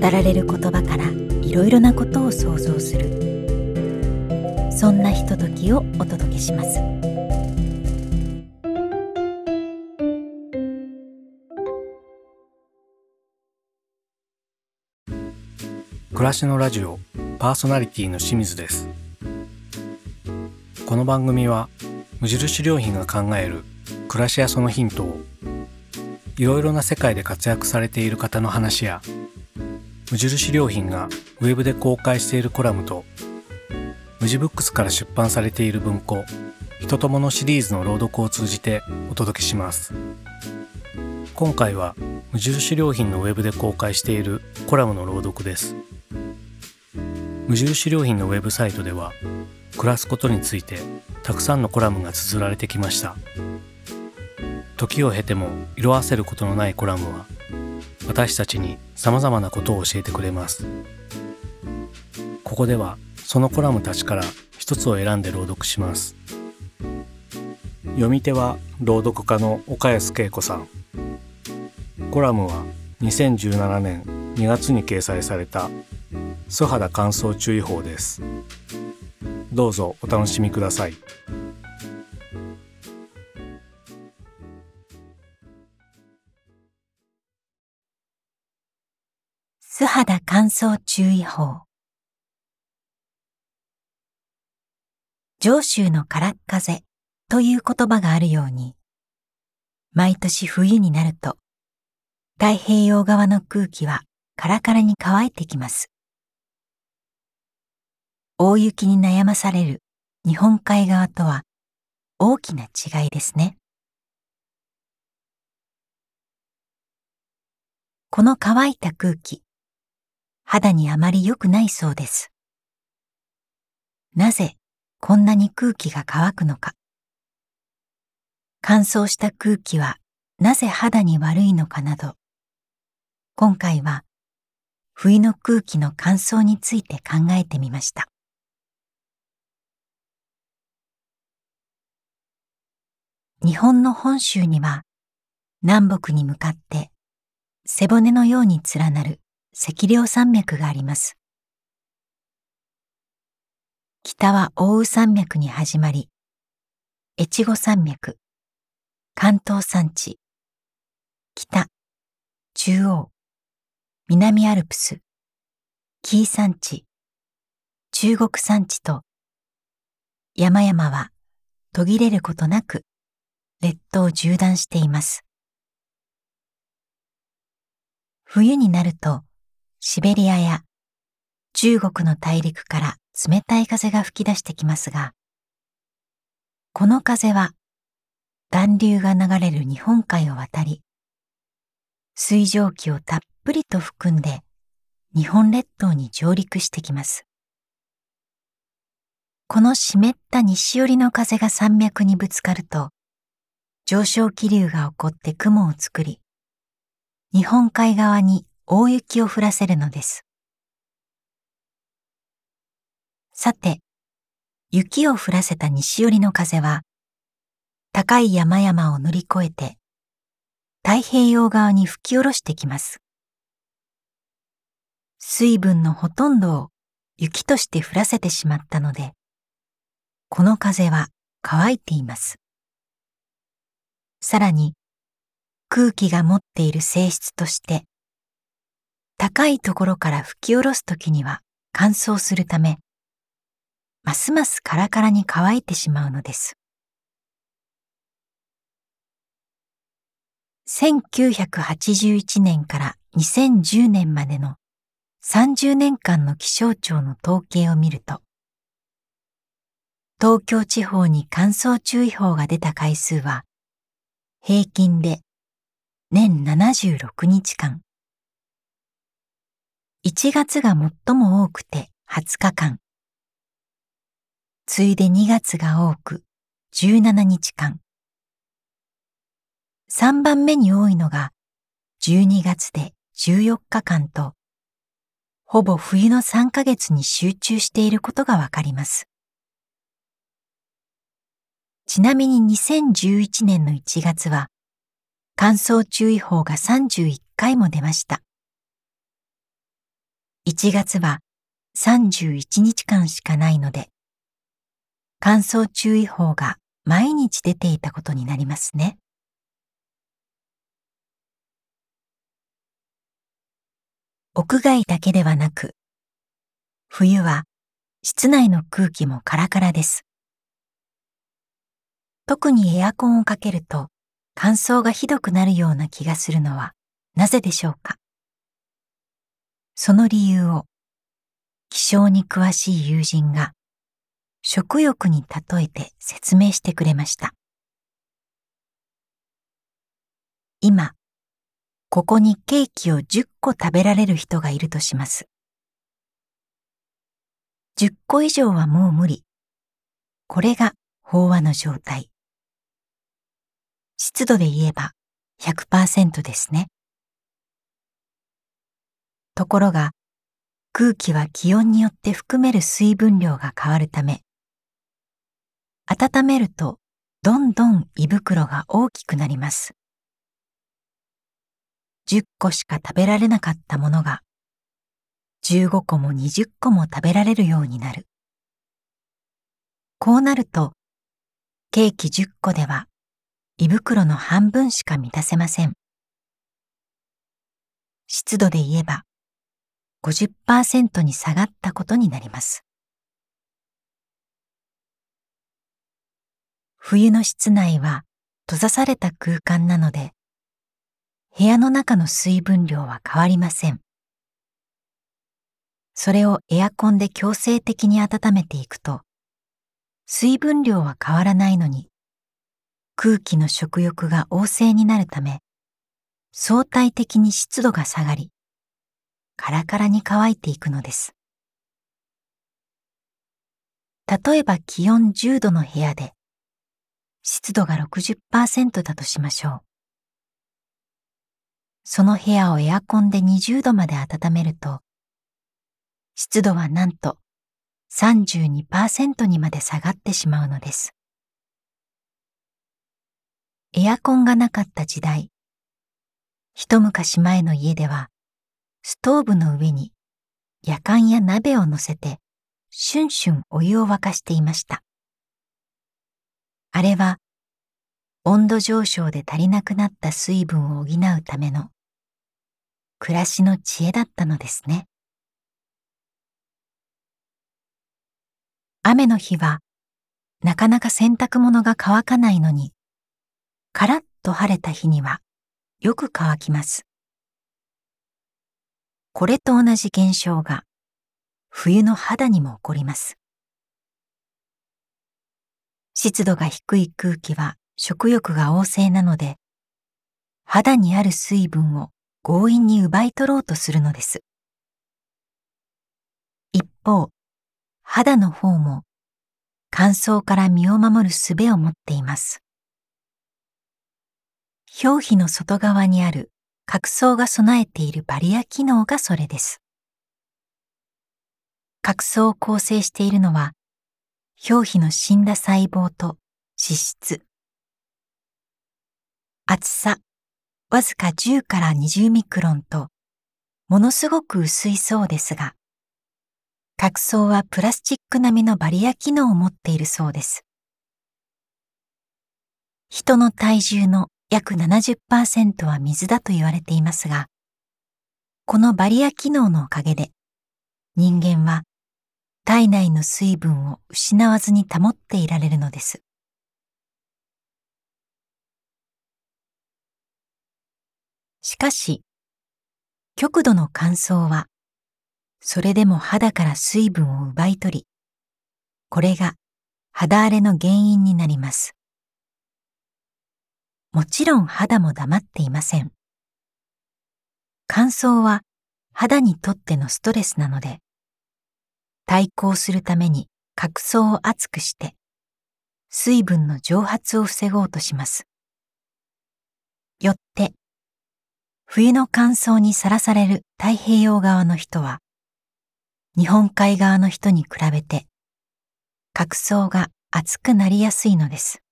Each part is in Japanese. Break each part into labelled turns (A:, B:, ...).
A: 語られる言葉からいろいろなことを想像する。そんなひとときをお届けします。
B: 暮らしのラジオパーソナリティの清水です。この番組は無印良品が考える暮らしやそのヒントをいろいろな世界で活躍されている方の話や無印良品がウェブで公開しているコラムと無地ブックスから出版されている文庫人とものシリーズの朗読を通じてお届けします。今回は無印良品のウェブで公開しているコラムの朗読です。無印良品のウェブサイトでは暮らすことについてたくさんのコラムが綴られてきました。時を経ても色あせることのないコラムは私たちに様々なことを教えてくれます。ここではそのコラムたちから一つを選んで朗読します。読み手は朗読家の岡安恵子さん。コラムは2017年2月に掲載された素肌乾燥注意報です。どうぞお楽しみください。
A: 素肌乾燥注意報上州のからっ風という言葉があるように毎年冬になると太平洋側の空気はカラカラに乾いてきます大雪に悩まされる日本海側とは大きな違いですね。この乾いた空気、肌にあまり良くないそうです。なぜこんなに空気が乾くのか。乾燥した空気はなぜ肌に悪いのかなど、今回は冬の空気の乾燥について考えてみました。日本の本州には南北に向かって背骨のように連なる赤稜山脈があります。北は奥羽山脈に始まり、越後山脈、関東山地、北、中央、南アルプス、紀伊山地、中国山地と、山々は途切れることなく列島を縦断しています。冬になるとシベリアや中国の大陸から冷たい風が吹き出してきますが、この風は暖流が流れる日本海を渡り、水蒸気をたっぷりと含んで日本列島に上陸してきます。この湿った西寄りの風が山脈にぶつかると、上昇気流が起こって雲を作り、日本海側に大雪を降らせるのです。さて、雪を降らせた西寄りの風は、高い山々を乗り越えて、太平洋側に吹き下ろしてきます。水分のほとんどを雪として降らせてしまったので、この風は乾いています。さらに空気が持っている性質として高いところから吹き下ろすときには乾燥するためますますカラカラに乾いてしまうのです。1981年から2010年までの30年間の気象庁の統計を見ると、東京地方に乾燥注意報が出た回数は平均で年76日間。1月が最も多くて20日間。次いで2月が多く17日間。3番目に多いのが12月で14日間と、ほぼ冬の3ヶ月に集中していることがわかります。ちなみに2011年の1月は、乾燥注意報が31回も出ました。1月は31日間しかないので、乾燥注意報が毎日出ていたことになりますね。屋外だけではなく、冬は室内の空気もカラカラです。特にエアコンをかけると乾燥がひどくなるような気がするのはなぜでしょうか？その理由を気象に詳しい友人が食欲に例えて説明してくれました。今、ここにケーキを10個食べられる人がいるとします。10個以上はもう無理。これが飽和の状態。湿度で言えば100%ですね。ところが、空気は気温によって含める水分量が変わるため、温めるとどんどん胃袋が大きくなります。10個しか食べられなかったものが、15個も20個も食べられるようになる。こうなると、ケーキ10個では胃袋の半分しか満たせません。湿度で言えば50%に下がったことになります。冬の室内は閉ざされた空間なので、部屋の中の水分量は変わりません。それをエアコンで強制的に温めていくと、水分量は変わらないのに、空気の食欲が旺盛になるため、相対的に湿度が下がり、カラカラに乾いていくのです。例えば気温10度の部屋で、湿度が60%だとしましょう。その部屋をエアコンで20度まで温めると、湿度はなんと32%にまで下がってしまうのです。エアコンがなかった時代、一昔前の家では、ストーブの上に夜間や鍋を乗せて、シュンシュンお湯を沸かしていました。あれは、温度上昇で足りなくなった水分を補うための暮らしの知恵だったのですね。雨の日はなかなか洗濯物が乾かないのに、カラッと晴れた日にはよく乾きます。これと同じ現象が冬の肌にも起こります。湿度が低い空気は食欲が旺盛なので、肌にある水分を強引に奪い取ろうとするのです。一方、肌の方も乾燥から身を守る術を持っています。表皮の外側にある角層が備えているバリア機能がそれです。角層を構成しているのは、表皮の死んだ細胞と脂質。厚さわずか10から20ミクロンと、ものすごく薄いそうですが、角層はプラスチック並みのバリア機能を持っているそうです。人の体重の約70%は水だと言われていますが、このバリア機能のおかげで、人間は体内の水分を失わずに保っていられるのです。しかし、極度の乾燥は、それでも肌から水分を奪い取り、これが肌荒れの原因になります。もちろん肌も黙っていません。乾燥は肌にとってのストレスなので、対抗するために角層を厚くして、水分の蒸発を防ごうとします。よって、冬の乾燥にさらされる太平洋側の人は、日本海側の人に比べて、角層が厚くなりやすいのです。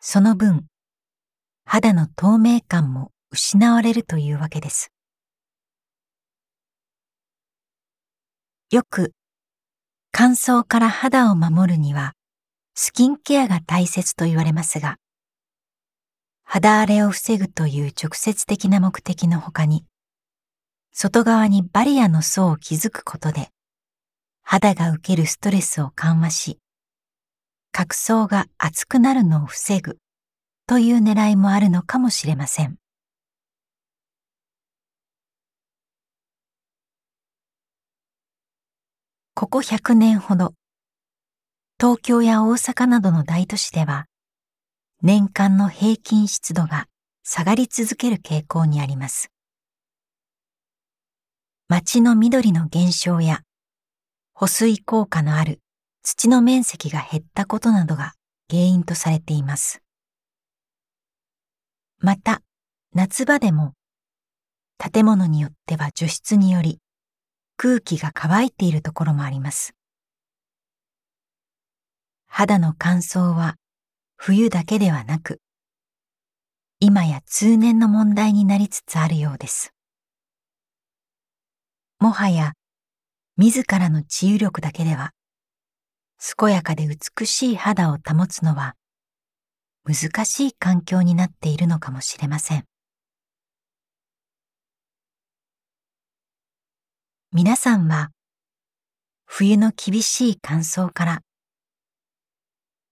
A: その分、肌の透明感も失われるというわけです。よく乾燥から肌を守るにはスキンケアが大切と言われますが、肌荒れを防ぐという直接的な目的の他に、外側にバリアの層を築くことで、肌が受けるストレスを緩和し、角層が厚くなるのを防ぐという狙いもあるのかもしれません。ここ100年ほど、東京や大阪などの大都市では、年間の平均湿度が下がり続ける傾向にあります。街の緑の減少や保水効果のある土の面積が減ったことなどが原因とされています。また、夏場でも建物によっては除湿により空気が乾いているところもあります。肌の乾燥は冬だけではなく、今や通年の問題になりつつあるようです。もはや自らの治癒力だけでは、健やかで美しい肌を保つのは難しい環境になっているのかもしれません。皆さんは冬の厳しい乾燥から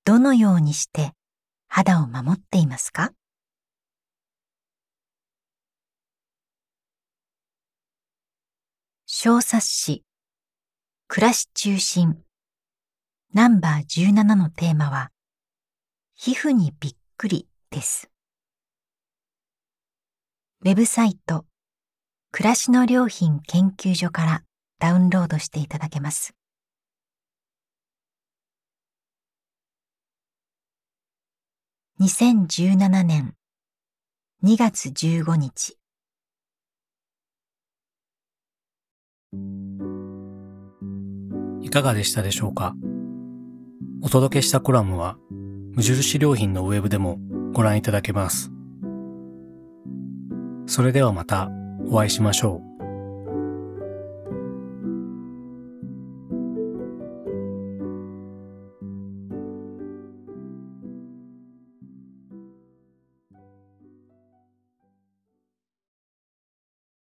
A: どのようにして肌を守っていますか？小冊子暮らし中心ナンバー17のテーマは皮膚にびっくりです。ウェブサイト暮らしの良品研究所からダウンロードしていただけます。2017年2月15日
B: いかがでしたでしょうか？お届けしたコラムは無印良品のウェブでもご覧いただけます。それではまたお会いしましょう。